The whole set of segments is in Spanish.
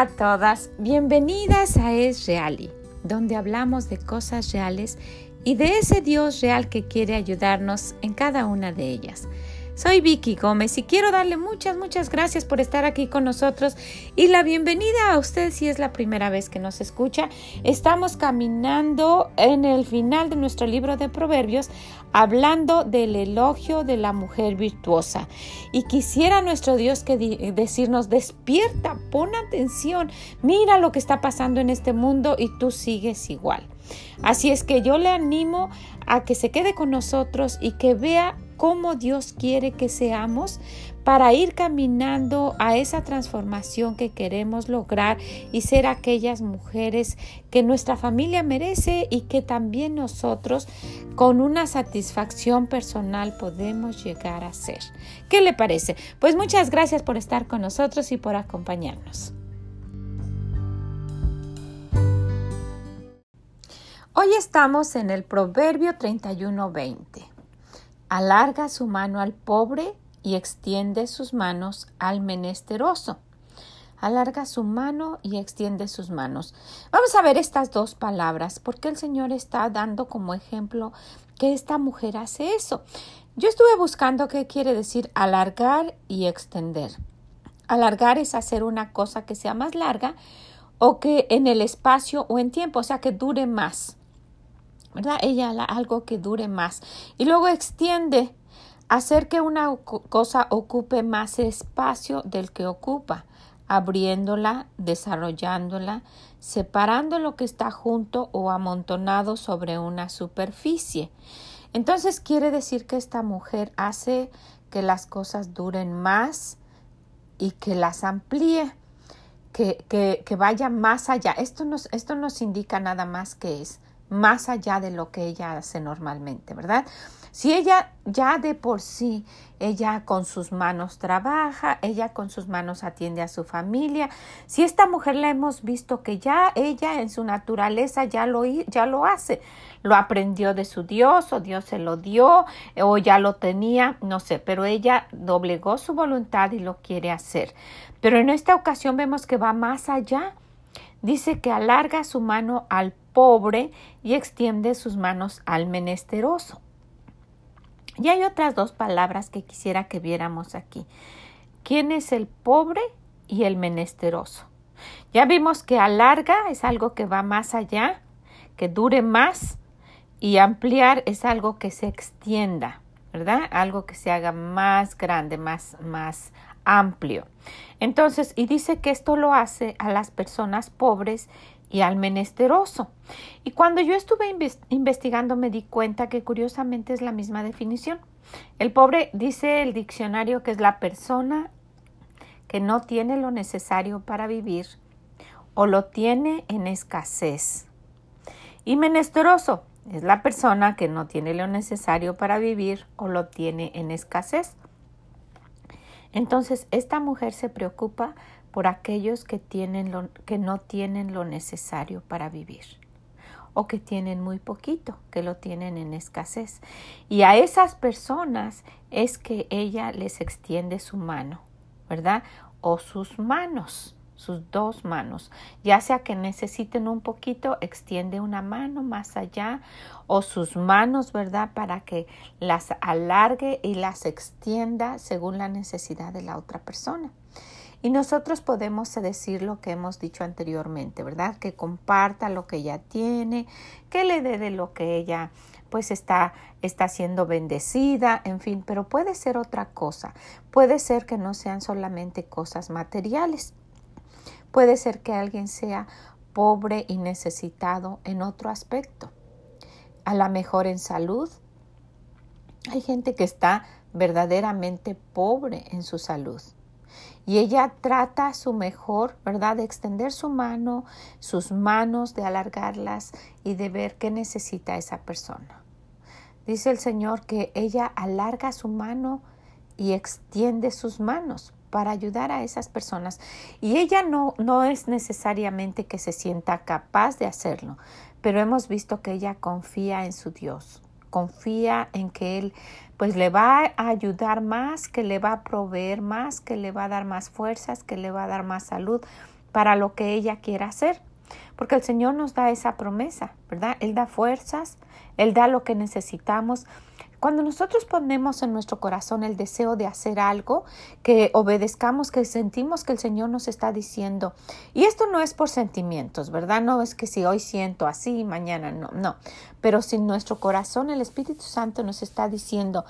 A todas, bienvenidas a Es Reali, donde hablamos de cosas reales y de ese Dios real que quiere ayudarnos en cada una de ellas. Soy Vicky Gómez y quiero darle muchas, muchas gracias por estar aquí con nosotros y la bienvenida a usted si es la primera vez que nos escucha. Estamos caminando en el final de nuestro libro de Proverbios hablando del elogio de la mujer virtuosa. Y quisiera nuestro Dios que decirnos, despierta, pon atención, mira lo que está pasando en este mundo y tú sigues igual. Así es que yo le animo a que se quede con nosotros y que vea cómo Dios quiere que seamos para ir caminando a esa transformación que queremos lograr y ser aquellas mujeres que nuestra familia merece y que también nosotros con una satisfacción personal podemos llegar a ser. ¿Qué le parece? Pues muchas gracias por estar con nosotros y por acompañarnos. Hoy estamos en el Proverbio 31:20. Alarga su mano al pobre y extiende sus manos al menesteroso. Alarga su mano y extiende sus manos. Vamos a ver estas dos palabras porque el Señor está dando como ejemplo que esta mujer hace eso. Yo estuve buscando qué quiere decir alargar y extender. Alargar es hacer una cosa que sea más larga o que en el espacio o en tiempo, o sea, que dure más. ¿Verdad? Ella algo que dure más. Y luego extiende, hacer que una cosa ocupe más espacio del que ocupa, abriéndola, desarrollándola, separando lo que está junto o amontonado sobre una superficie. Entonces quiere decir que esta mujer hace que las cosas duren más y que las amplíe, que, que, vaya más allá. Esto nos, esto nos indica nada más que es más allá de lo que ella hace normalmente, ¿verdad? Si ella ya de por sí, ella con sus manos trabaja, ella con sus manos atiende a su familia, si esta mujer la hemos visto que ya ella en su naturaleza ya lo, ya lo hace, lo aprendió de su Dios o Dios se lo dio o ya lo tenía, no sé, pero ella doblegó su voluntad y lo quiere hacer. Pero en esta ocasión vemos que va más allá. Dice que alarga su mano al pobre y extiende sus manos al menesteroso. Y hay otras dos palabras que quisiera que viéramos aquí. ¿Quién es el pobre y el menesteroso? Ya vimos que alarga es algo que va más allá, que dure más y ampliar es algo que se extienda, ¿verdad? Algo que se haga más grande, más, más amplio. Entonces, y dice que esto lo hace a las personas pobres y al menesteroso. Y cuando yo estuve investigando me di cuenta que curiosamente es la misma definición. El pobre dice el diccionario que es la persona que no tiene lo necesario para vivir o lo tiene en escasez. Y menesteroso es la persona que no tiene lo necesario para vivir o lo tiene en escasez. Entonces, esta mujer se preocupa por aquellos que, tienen lo, que no tienen lo necesario para vivir o que tienen muy poquito, que lo tienen en escasez. Y a esas personas es que ella les extiende su mano, ¿verdad? O sus manos, sus dos manos. Ya sea que necesiten un poquito, extiende una mano más allá o sus manos, ¿verdad? Para que las alargue y las extienda según la necesidad de la otra persona. Y nosotros podemos decir lo que hemos dicho anteriormente, ¿verdad? Que comparta lo que ella tiene, que le dé de lo que ella pues está, está siendo bendecida, en fin, pero puede ser otra cosa. Puede ser que no sean solamente cosas materiales. Puede ser que alguien sea pobre y necesitado en otro aspecto. A lo mejor en salud. Hay gente que está verdaderamente pobre en su salud. Y ella trata su mejor, ¿verdad?, de extender su mano, sus manos, de alargarlas y de ver qué necesita esa persona. Dice el Señor que ella alarga su mano y extiende sus manos para ayudar a esas personas. Y ella no, no es necesariamente que se sienta capaz de hacerlo, pero hemos visto que ella confía en su Dios, confía en que Él pues le va a ayudar más, que le va a proveer más, que le va a dar más fuerzas, que le va a dar más salud, para lo que ella quiera hacer. Porque el Señor nos da esa promesa, ¿verdad? Él da fuerzas, Él da lo que necesitamos. Cuando nosotros ponemos en nuestro corazón el deseo de hacer algo, que obedezcamos, que sentimos que el Señor nos está diciendo, y esto no es por sentimientos, ¿verdad? No es que si hoy siento así, mañana no, no, pero si nuestro corazón el Espíritu Santo nos está diciendo,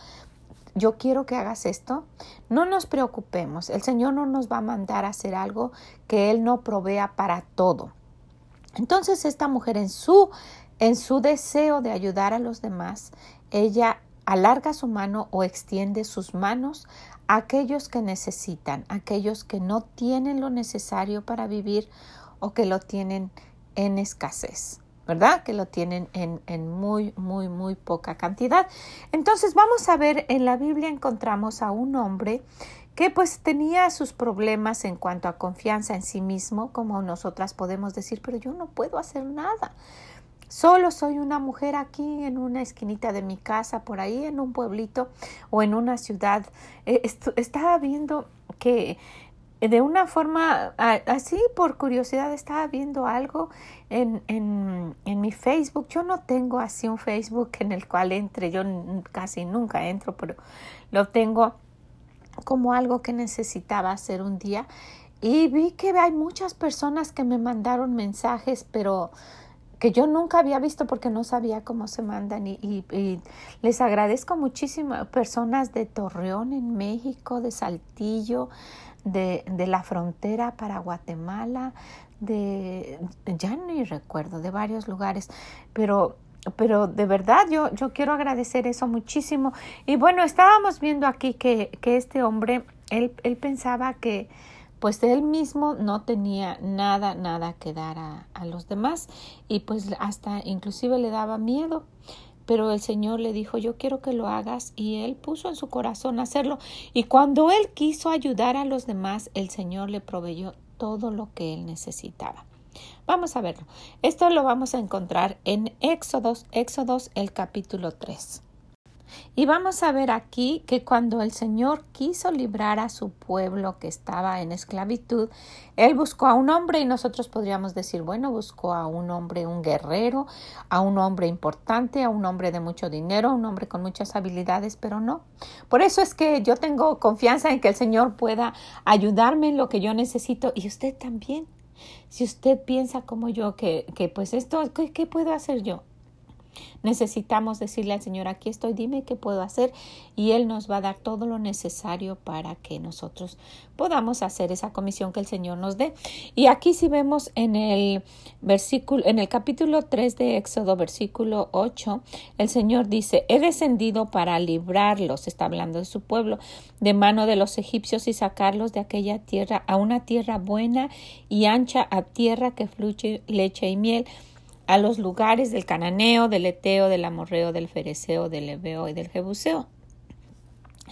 yo quiero que hagas esto, no nos preocupemos, el Señor no nos va a mandar a hacer algo que Él no provea para todo. Entonces esta mujer en su en su deseo de ayudar a los demás, ella alarga su mano o extiende sus manos a aquellos que necesitan, aquellos que no tienen lo necesario para vivir o que lo tienen en escasez. ¿verdad? Que lo tienen en, en, muy, muy, muy poca cantidad. Entonces vamos a ver, en la Biblia encontramos a un hombre que pues tenía sus problemas en cuanto a confianza en sí mismo, como nosotras podemos decir, pero yo no puedo hacer nada. Solo soy una mujer aquí en una esquinita de mi casa, por ahí en un pueblito o en una ciudad. Eh, estaba viendo que de una forma así por curiosidad estaba viendo algo en, en, en, mi Facebook. Yo no tengo así un Facebook en el cual entre, yo casi nunca entro, pero lo tengo como algo que necesitaba hacer un día. Y vi que hay muchas personas que me mandaron mensajes, pero que yo nunca había visto porque no sabía cómo se mandan y, les agradezco muchísimo personas de Torreón en México, de Saltillo, de, de, la frontera para Guatemala, de ya ni recuerdo, de varios lugares, pero pero de verdad yo, yo quiero agradecer eso muchísimo. Y bueno, estábamos viendo aquí que, que este hombre, él, él pensaba que, pues él mismo no tenía nada, nada que dar a, los demás y pues hasta inclusive le daba miedo. Pero el Señor le dijo, yo quiero que lo hagas y él puso en su corazón hacerlo. Y cuando él quiso ayudar a los demás, el Señor le proveyó todo lo que él necesitaba. Vamos a verlo. Esto lo vamos a encontrar en Éxodos, Éxodos el capítulo 3. Y vamos a ver aquí que cuando el Señor quiso librar a su pueblo que estaba en esclavitud, Él buscó a un hombre y nosotros podríamos decir, bueno, buscó a un hombre, un guerrero, a un hombre importante, a un hombre de mucho dinero, a un hombre con muchas habilidades, pero no. Por eso es que yo tengo confianza en que el Señor pueda ayudarme en lo que yo necesito y usted también. Si usted piensa como yo que, que pues esto, ¿qué puedo hacer yo? Necesitamos decirle al Señor, aquí estoy, dime qué puedo hacer y Él nos va a dar todo lo necesario para que nosotros podamos hacer esa comisión que el Señor nos dé. Y aquí si vemos en el versículo, en el capítulo 3 de Éxodo, versículo 8, el Señor dice, he descendido para librarlos, está hablando de su pueblo, de mano de los egipcios y sacarlos de aquella tierra a una tierra buena y ancha, a tierra que fluye leche y miel a los lugares del cananeo, del eteo, del amorreo, del fereceo, del ebeo y del jebuseo.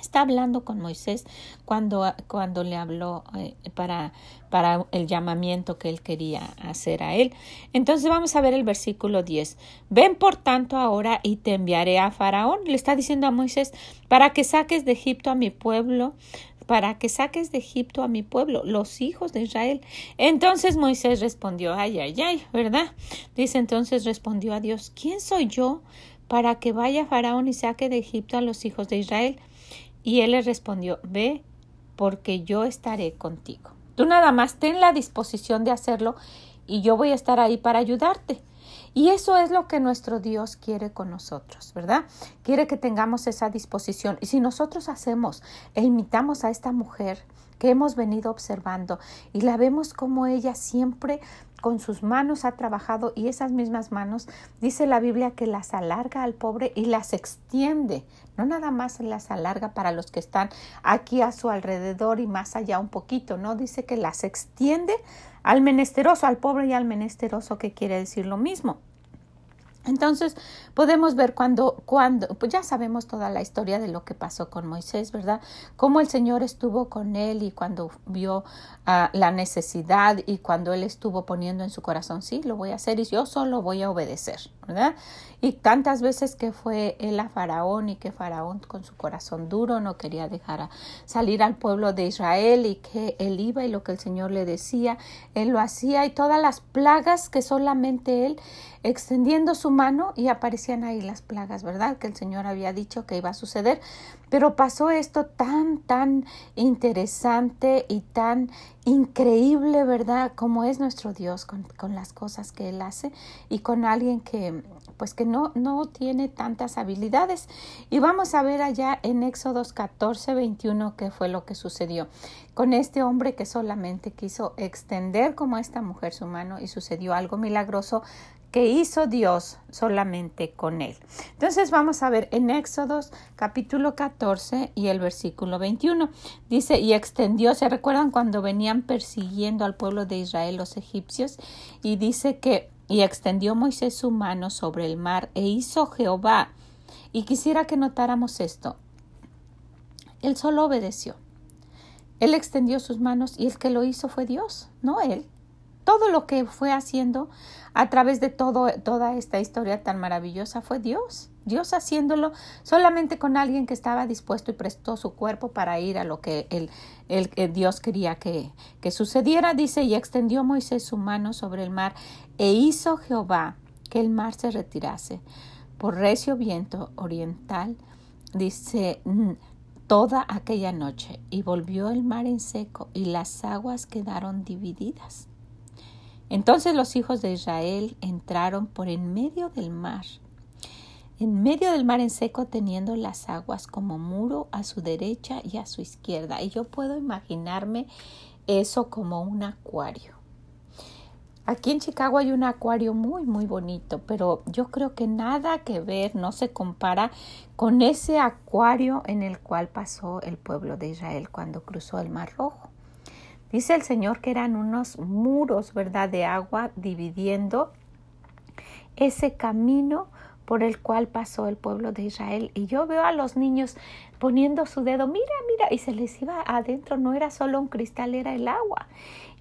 Está hablando con Moisés cuando, cuando le habló eh, para, para el llamamiento que él quería hacer a él. Entonces vamos a ver el versículo 10. Ven por tanto ahora y te enviaré a Faraón. Le está diciendo a Moisés para que saques de Egipto a mi pueblo para que saques de Egipto a mi pueblo, los hijos de Israel. Entonces Moisés respondió, ay, ay, ay, ¿verdad? Dice entonces respondió a Dios, ¿quién soy yo para que vaya Faraón y saque de Egipto a los hijos de Israel? Y él le respondió, ve, porque yo estaré contigo. Tú nada más ten la disposición de hacerlo y yo voy a estar ahí para ayudarte. Y eso es lo que nuestro Dios quiere con nosotros, ¿verdad? Quiere que tengamos esa disposición. Y si nosotros hacemos e imitamos a esta mujer que hemos venido observando y la vemos como ella siempre con sus manos ha trabajado y esas mismas manos, dice la Biblia que las alarga al pobre y las extiende, no nada más las alarga para los que están aquí a su alrededor y más allá un poquito, no, dice que las extiende al menesteroso, al pobre y al menesteroso, que quiere decir lo mismo. Entonces podemos ver cuando, cuando, pues ya sabemos toda la historia de lo que pasó con Moisés, ¿verdad? Cómo el Señor estuvo con él y cuando vio uh, la necesidad y cuando él estuvo poniendo en su corazón, sí, lo voy a hacer y yo solo voy a obedecer, ¿verdad? Y tantas veces que fue él a Faraón y que Faraón con su corazón duro no quería dejar salir al pueblo de Israel y que él iba y lo que el Señor le decía, él lo hacía y todas las plagas que solamente él extendiendo su y aparecían ahí las plagas, ¿verdad? Que el Señor había dicho que iba a suceder. Pero pasó esto tan, tan interesante y tan increíble, ¿verdad? Como es nuestro Dios con, con las cosas que Él hace y con alguien que, pues que no, no tiene tantas habilidades. Y vamos a ver allá en Éxodos 14, 21 qué fue lo que sucedió con este hombre que solamente quiso extender como esta mujer su mano y sucedió algo milagroso que hizo Dios solamente con él. Entonces vamos a ver en Éxodos capítulo 14 y el versículo 21. Dice, y extendió, ¿se recuerdan cuando venían persiguiendo al pueblo de Israel los egipcios? Y dice que, y extendió Moisés su mano sobre el mar e hizo Jehová. Y quisiera que notáramos esto. Él solo obedeció. Él extendió sus manos y el que lo hizo fue Dios, no él todo lo que fue haciendo a través de todo, toda esta historia tan maravillosa fue Dios. Dios haciéndolo solamente con alguien que estaba dispuesto y prestó su cuerpo para ir a lo que el, Dios quería que, que sucediera. Dice, y extendió Moisés su mano sobre el mar e hizo Jehová que el mar se retirase por recio viento oriental. Dice, mm, toda aquella noche y volvió el mar en seco y las aguas quedaron divididas. Entonces los hijos de Israel entraron por en medio del mar, en medio del mar en seco, teniendo las aguas como muro a su derecha y a su izquierda. Y yo puedo imaginarme eso como un acuario. Aquí en Chicago hay un acuario muy, muy bonito, pero yo creo que nada que ver, no se compara con ese acuario en el cual pasó el pueblo de Israel cuando cruzó el Mar Rojo. Dice el Señor que eran unos muros, ¿verdad?, de agua dividiendo ese camino por el cual pasó el pueblo de Israel. Y yo veo a los niños poniendo su dedo, mira, mira, y se les iba adentro, no era solo un cristal, era el agua.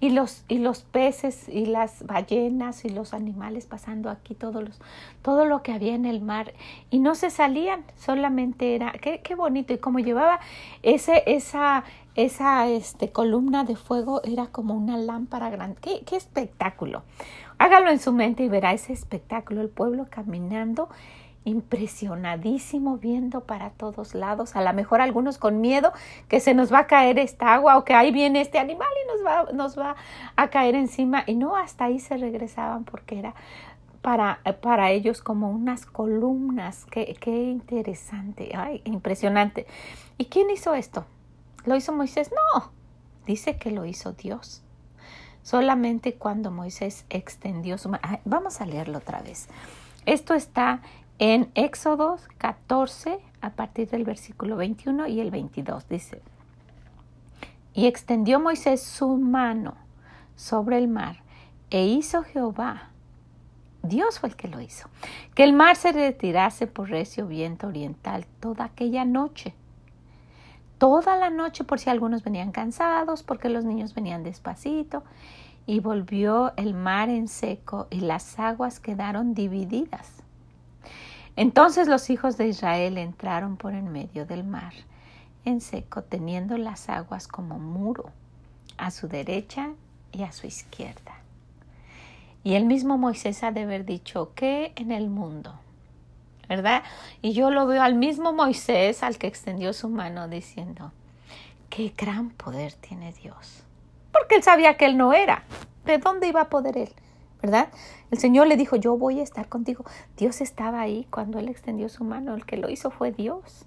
Y los, y los peces y las ballenas y los animales pasando aquí, todos los, todo lo que había en el mar. Y no se salían, solamente era, qué, qué bonito. Y como llevaba ese, esa, esa este, columna de fuego era como una lámpara grande. ¿Qué, espectáculo! Hágalo en su mente y verá ese espectáculo, el pueblo caminando impresionadísimo viendo para todos lados, a lo mejor algunos con miedo que se nos va a caer esta agua o que ahí viene este animal y nos va, nos va a caer encima y no hasta ahí se regresaban porque era para, para ellos como unas columnas, qué, qué interesante, ay, impresionante. ¿Y quién hizo esto? ¿Lo hizo Moisés? No, dice que lo hizo Dios. Solamente cuando Moisés extendió su mano. Vamos a leerlo otra vez. Esto está en Éxodo 14, a partir del versículo 21 y el 22, dice, y extendió Moisés su mano sobre el mar, e hizo Jehová, Dios fue el que lo hizo, que el mar se retirase por recio viento oriental toda aquella noche. Toda la noche, por si algunos venían cansados, porque los niños venían despacito, y volvió el mar en seco y las aguas quedaron divididas entonces los hijos de Israel entraron por en medio del mar, en seco, teniendo las aguas como muro, a su derecha y a su izquierda. Y el mismo Moisés ha de haber dicho, ¿qué en el mundo? ¿Verdad? Y yo lo veo al mismo Moisés al que extendió su mano diciendo, qué gran poder tiene Dios. Porque él sabía que él no era. ¿De dónde iba a poder él? ¿verdad? El Señor le dijo, yo voy a estar contigo. Dios estaba ahí cuando Él extendió su mano. El que lo hizo fue Dios.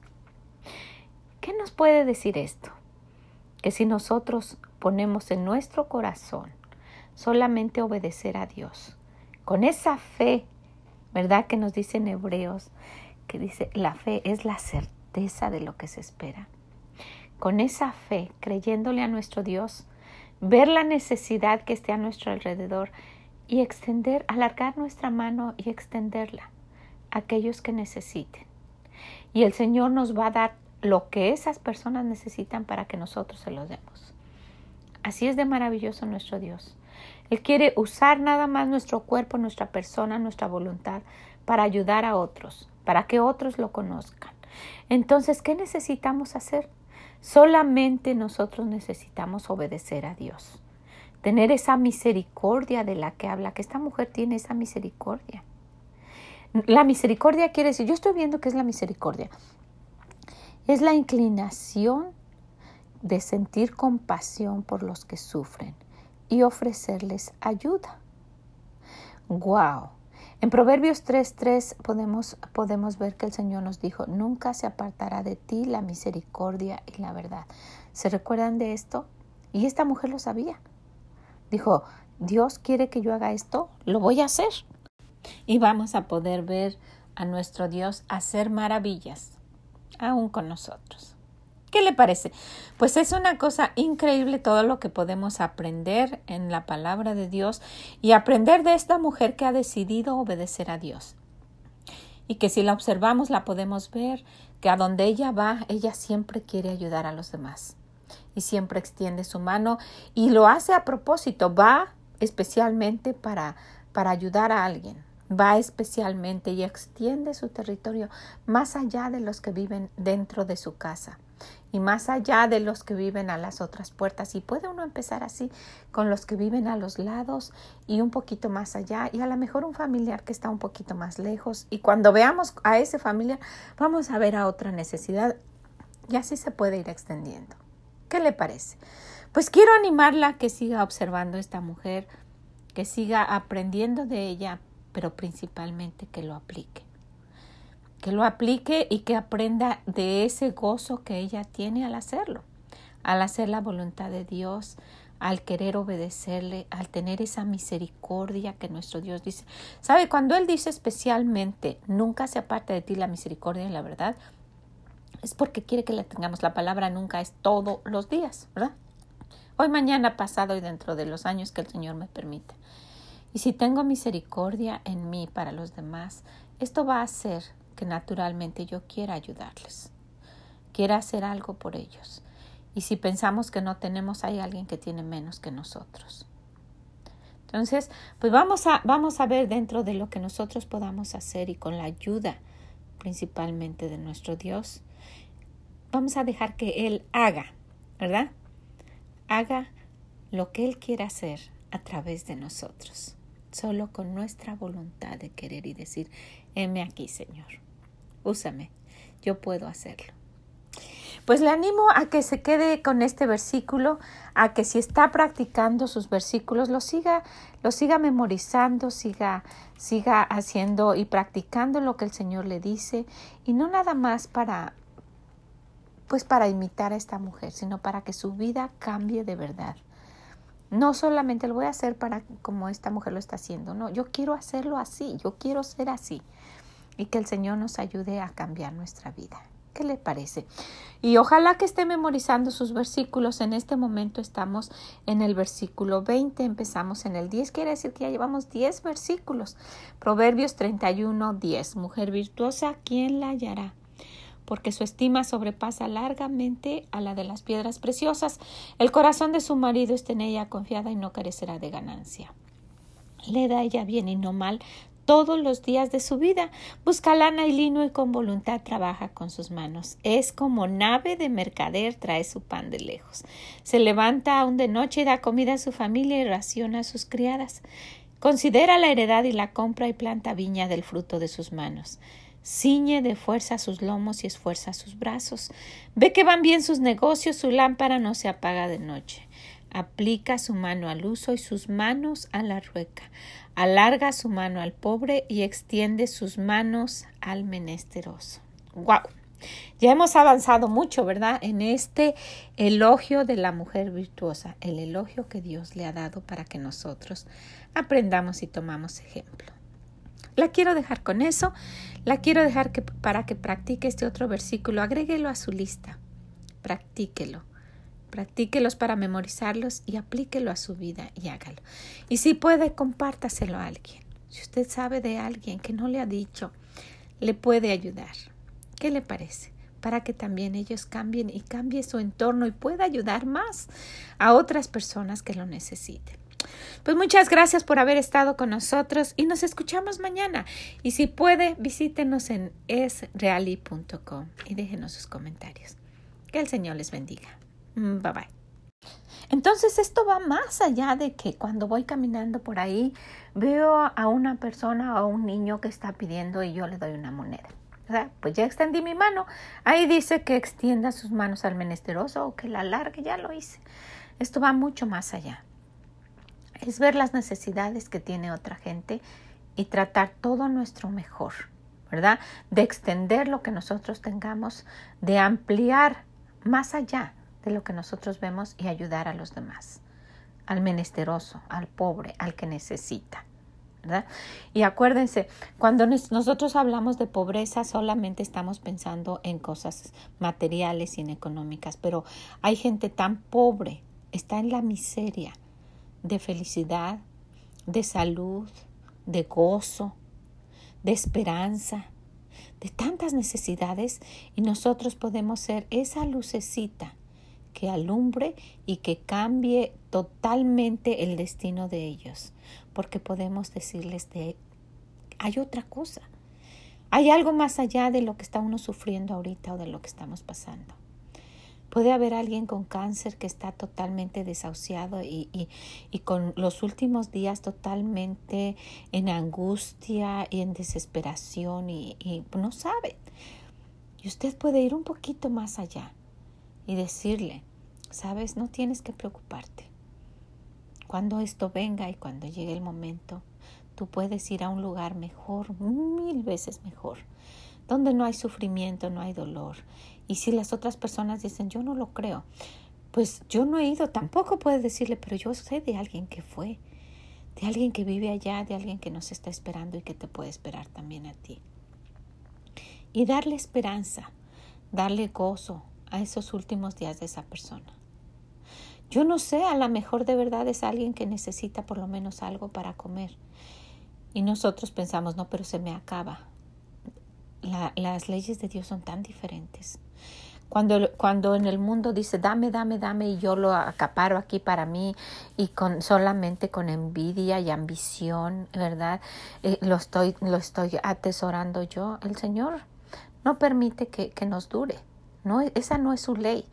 ¿Qué nos puede decir esto? Que si nosotros ponemos en nuestro corazón solamente obedecer a Dios, con esa fe, ¿verdad? Que nos dice en Hebreos, que dice, la fe es la certeza de lo que se espera. Con esa fe, creyéndole a nuestro Dios, ver la necesidad que esté a nuestro alrededor y extender, alargar nuestra mano y extenderla. a aquellos que necesiten. Y el Señor nos va a dar lo que esas personas necesitan para que nosotros se los demos. Así es de maravilloso nuestro Dios. Él quiere usar nada más nuestro cuerpo, nuestra persona, nuestra voluntad para ayudar a otros, para que otros lo conozcan. Entonces, ¿qué necesitamos hacer? Solamente nosotros necesitamos obedecer a Dios, tener esa misericordia de la que habla, que esta mujer tiene esa misericordia. La misericordia quiere decir, yo estoy viendo que es la misericordia, es la inclinación de sentir compasión por los que sufren y ofrecerles ayuda. ¡Wow! En Proverbios 3:3 podemos, podemos ver que el Señor nos dijo, nunca se apartará de ti la misericordia y la verdad. ¿Se recuerdan de esto? Y esta mujer lo sabía. Dijo, Dios quiere que yo haga esto, lo voy a hacer. Y vamos a poder ver a nuestro Dios hacer maravillas, aún con nosotros. ¿Qué le parece? Pues es una cosa increíble todo lo que podemos aprender en la palabra de Dios y aprender de esta mujer que ha decidido obedecer a Dios. Y que si la observamos la podemos ver que a donde ella va, ella siempre quiere ayudar a los demás. Y siempre extiende su mano y lo hace a propósito, va especialmente para, para ayudar a alguien va especialmente y extiende su territorio más allá de los que viven dentro de su casa y más allá de los que viven a las otras puertas. Y puede uno empezar así con los que viven a los lados y un poquito más allá y a lo mejor un familiar que está un poquito más lejos. Y cuando veamos a ese familiar, vamos a ver a otra necesidad y así se puede ir extendiendo. ¿Qué le parece? Pues quiero animarla a que siga observando a esta mujer, que siga aprendiendo de ella, pero principalmente que lo aplique que lo aplique y que aprenda de ese gozo que ella tiene al hacerlo, al hacer la voluntad de Dios, al querer obedecerle, al tener esa misericordia que nuestro Dios dice. ¿Sabe? Cuando Él dice especialmente, nunca se aparte de ti la misericordia y la verdad, es porque quiere que le tengamos. La palabra nunca es todos los días, ¿verdad? Hoy, mañana, pasado y dentro de los años que el Señor me permite. Y si tengo misericordia en mí para los demás, esto va a hacer naturalmente yo quiera ayudarles, quiera hacer algo por ellos. Y si pensamos que no tenemos, hay alguien que tiene menos que nosotros. Entonces, pues vamos a, vamos a ver dentro de lo que nosotros podamos hacer y con la ayuda principalmente de nuestro Dios, vamos a dejar que Él haga, ¿verdad? Haga lo que Él quiera hacer a través de nosotros, solo con nuestra voluntad de querer y decir, heme aquí, Señor úsame, yo puedo hacerlo. Pues le animo a que se quede con este versículo, a que si está practicando sus versículos, lo siga, lo siga memorizando, siga, siga haciendo y practicando lo que el Señor le dice, y no nada más para pues para imitar a esta mujer, sino para que su vida cambie de verdad. No solamente lo voy a hacer para como esta mujer lo está haciendo, no, yo quiero hacerlo así, yo quiero ser así y que el Señor nos ayude a cambiar nuestra vida. ¿Qué le parece? Y ojalá que esté memorizando sus versículos. En este momento estamos en el versículo 20, empezamos en el 10, quiere decir que ya llevamos 10 versículos. Proverbios 31, 10. Mujer virtuosa, ¿quién la hallará? porque su estima sobrepasa largamente a la de las piedras preciosas. El corazón de su marido está en ella confiada y no carecerá de ganancia. Le da ella bien y no mal todos los días de su vida. Busca lana y lino y con voluntad trabaja con sus manos. Es como nave de mercader, trae su pan de lejos. Se levanta aún de noche y da comida a su familia y raciona a sus criadas. Considera la heredad y la compra y planta viña del fruto de sus manos. Ciñe de fuerza sus lomos y esfuerza sus brazos. Ve que van bien sus negocios, su lámpara no se apaga de noche. Aplica su mano al uso y sus manos a la rueca alarga su mano al pobre y extiende sus manos al menesteroso. ¡Wow! Ya hemos avanzado mucho, ¿verdad? En este elogio de la mujer virtuosa, el elogio que Dios le ha dado para que nosotros aprendamos y tomamos ejemplo. La quiero dejar con eso, la quiero dejar para que practique este otro versículo, agréguelo a su lista, practíquelo. Practíquelos para memorizarlos y aplíquelo a su vida y hágalo. Y si puede, compártaselo a alguien. Si usted sabe de alguien que no le ha dicho le puede ayudar. ¿Qué le parece? Para que también ellos cambien y cambie su entorno y pueda ayudar más a otras personas que lo necesiten. Pues muchas gracias por haber estado con nosotros y nos escuchamos mañana. Y si puede, visítenos en esreali.com y déjenos sus comentarios. Que el Señor les bendiga. Mm, bye bye. Entonces esto va más allá de que cuando voy caminando por ahí veo a una persona o a un niño que está pidiendo y yo le doy una moneda. Pues ya extendí mi mano. Ahí dice que extienda sus manos al menesteroso o que la alargue, ya lo hice. Esto va mucho más allá. Es ver las necesidades que tiene otra gente y tratar todo nuestro mejor, ¿verdad? De extender lo que nosotros tengamos, de ampliar más allá de lo que nosotros vemos y ayudar a los demás, al menesteroso, al pobre, al que necesita. ¿verdad? Y acuérdense, cuando nosotros hablamos de pobreza solamente estamos pensando en cosas materiales y en económicas, pero hay gente tan pobre, está en la miseria de felicidad, de salud, de gozo, de esperanza, de tantas necesidades y nosotros podemos ser esa lucecita que alumbre y que cambie totalmente el destino de ellos, porque podemos decirles de hay otra cosa. Hay algo más allá de lo que está uno sufriendo ahorita o de lo que estamos pasando. Puede haber alguien con cáncer que está totalmente desahuciado y, y, y, con los últimos días totalmente en angustia y en desesperación y, y no sabe. Y usted puede ir un poquito más allá y decirle, sabes, no tienes que preocuparte. Cuando esto venga y cuando llegue el momento, tú puedes ir a un lugar mejor, mil veces mejor, donde no hay sufrimiento, no hay dolor. Y si las otras personas dicen, yo no lo creo, pues yo no he ido, tampoco puedes decirle, pero yo sé de alguien que fue, de alguien que vive allá, de alguien que nos está esperando y que te puede esperar también a ti. Y darle esperanza, darle gozo, a esos últimos días de esa persona. Yo no sé, a lo mejor de verdad es alguien que necesita por lo menos algo para comer. Y nosotros pensamos, no, pero se me acaba. las leyes de Dios son tan diferentes. Cuando, cuando en el mundo dice, dame, dame, dame, y yo lo acaparo aquí para mí, y con, solamente con envidia y ambición, ¿verdad? Eh, lo, estoy, lo estoy atesorando yo. El Señor no permite que, que nos dure. No, esa no es su ley.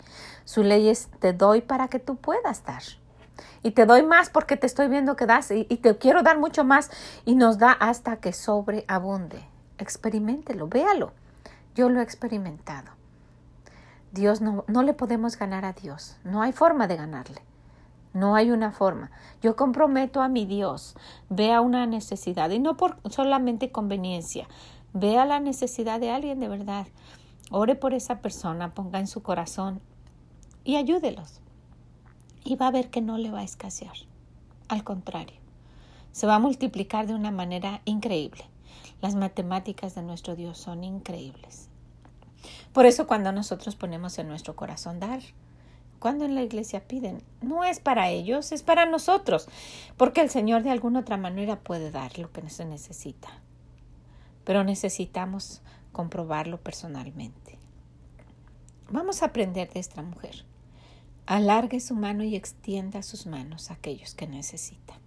Su ley es te doy para que tú puedas dar. Y te doy más porque te estoy viendo que das y, te quiero dar mucho más y nos da hasta que sobreabunde. Experimentelo, véalo. Yo lo he experimentado. Dios no, no le podemos ganar a Dios. No hay forma de ganarle. No hay una forma. Yo comprometo a mi Dios. Vea una necesidad y no por solamente conveniencia. Vea la necesidad de alguien de verdad. Ore por esa persona, ponga en su corazón y ayúdelos. Y va a ver que no le va a escasear. Al contrario, se va a multiplicar de una manera increíble. Las matemáticas de nuestro Dios son increíbles. Por eso cuando nosotros ponemos en nuestro corazón dar, cuando en la iglesia piden, no es para ellos, es para nosotros, porque el Señor de alguna otra manera puede dar lo que se necesita. Pero necesitamos comprobarlo personalmente. Vamos a aprender de esta mujer. Alargue su mano y extienda sus manos a aquellos que necesitan.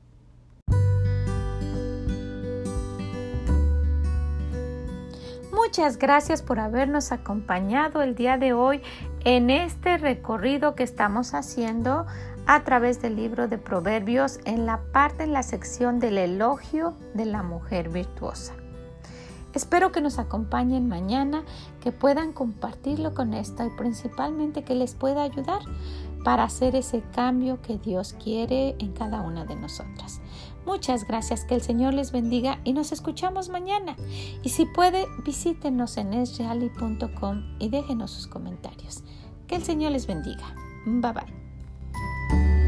Muchas gracias por habernos acompañado el día de hoy en este recorrido que estamos haciendo a través del libro de Proverbios en la parte en la sección del elogio de la mujer virtuosa. Espero que nos acompañen mañana, que puedan compartirlo con esto y principalmente que les pueda ayudar para hacer ese cambio que Dios quiere en cada una de nosotras. Muchas gracias, que el Señor les bendiga y nos escuchamos mañana. Y si puede, visítenos en esreali.com y déjenos sus comentarios. Que el Señor les bendiga. Bye bye.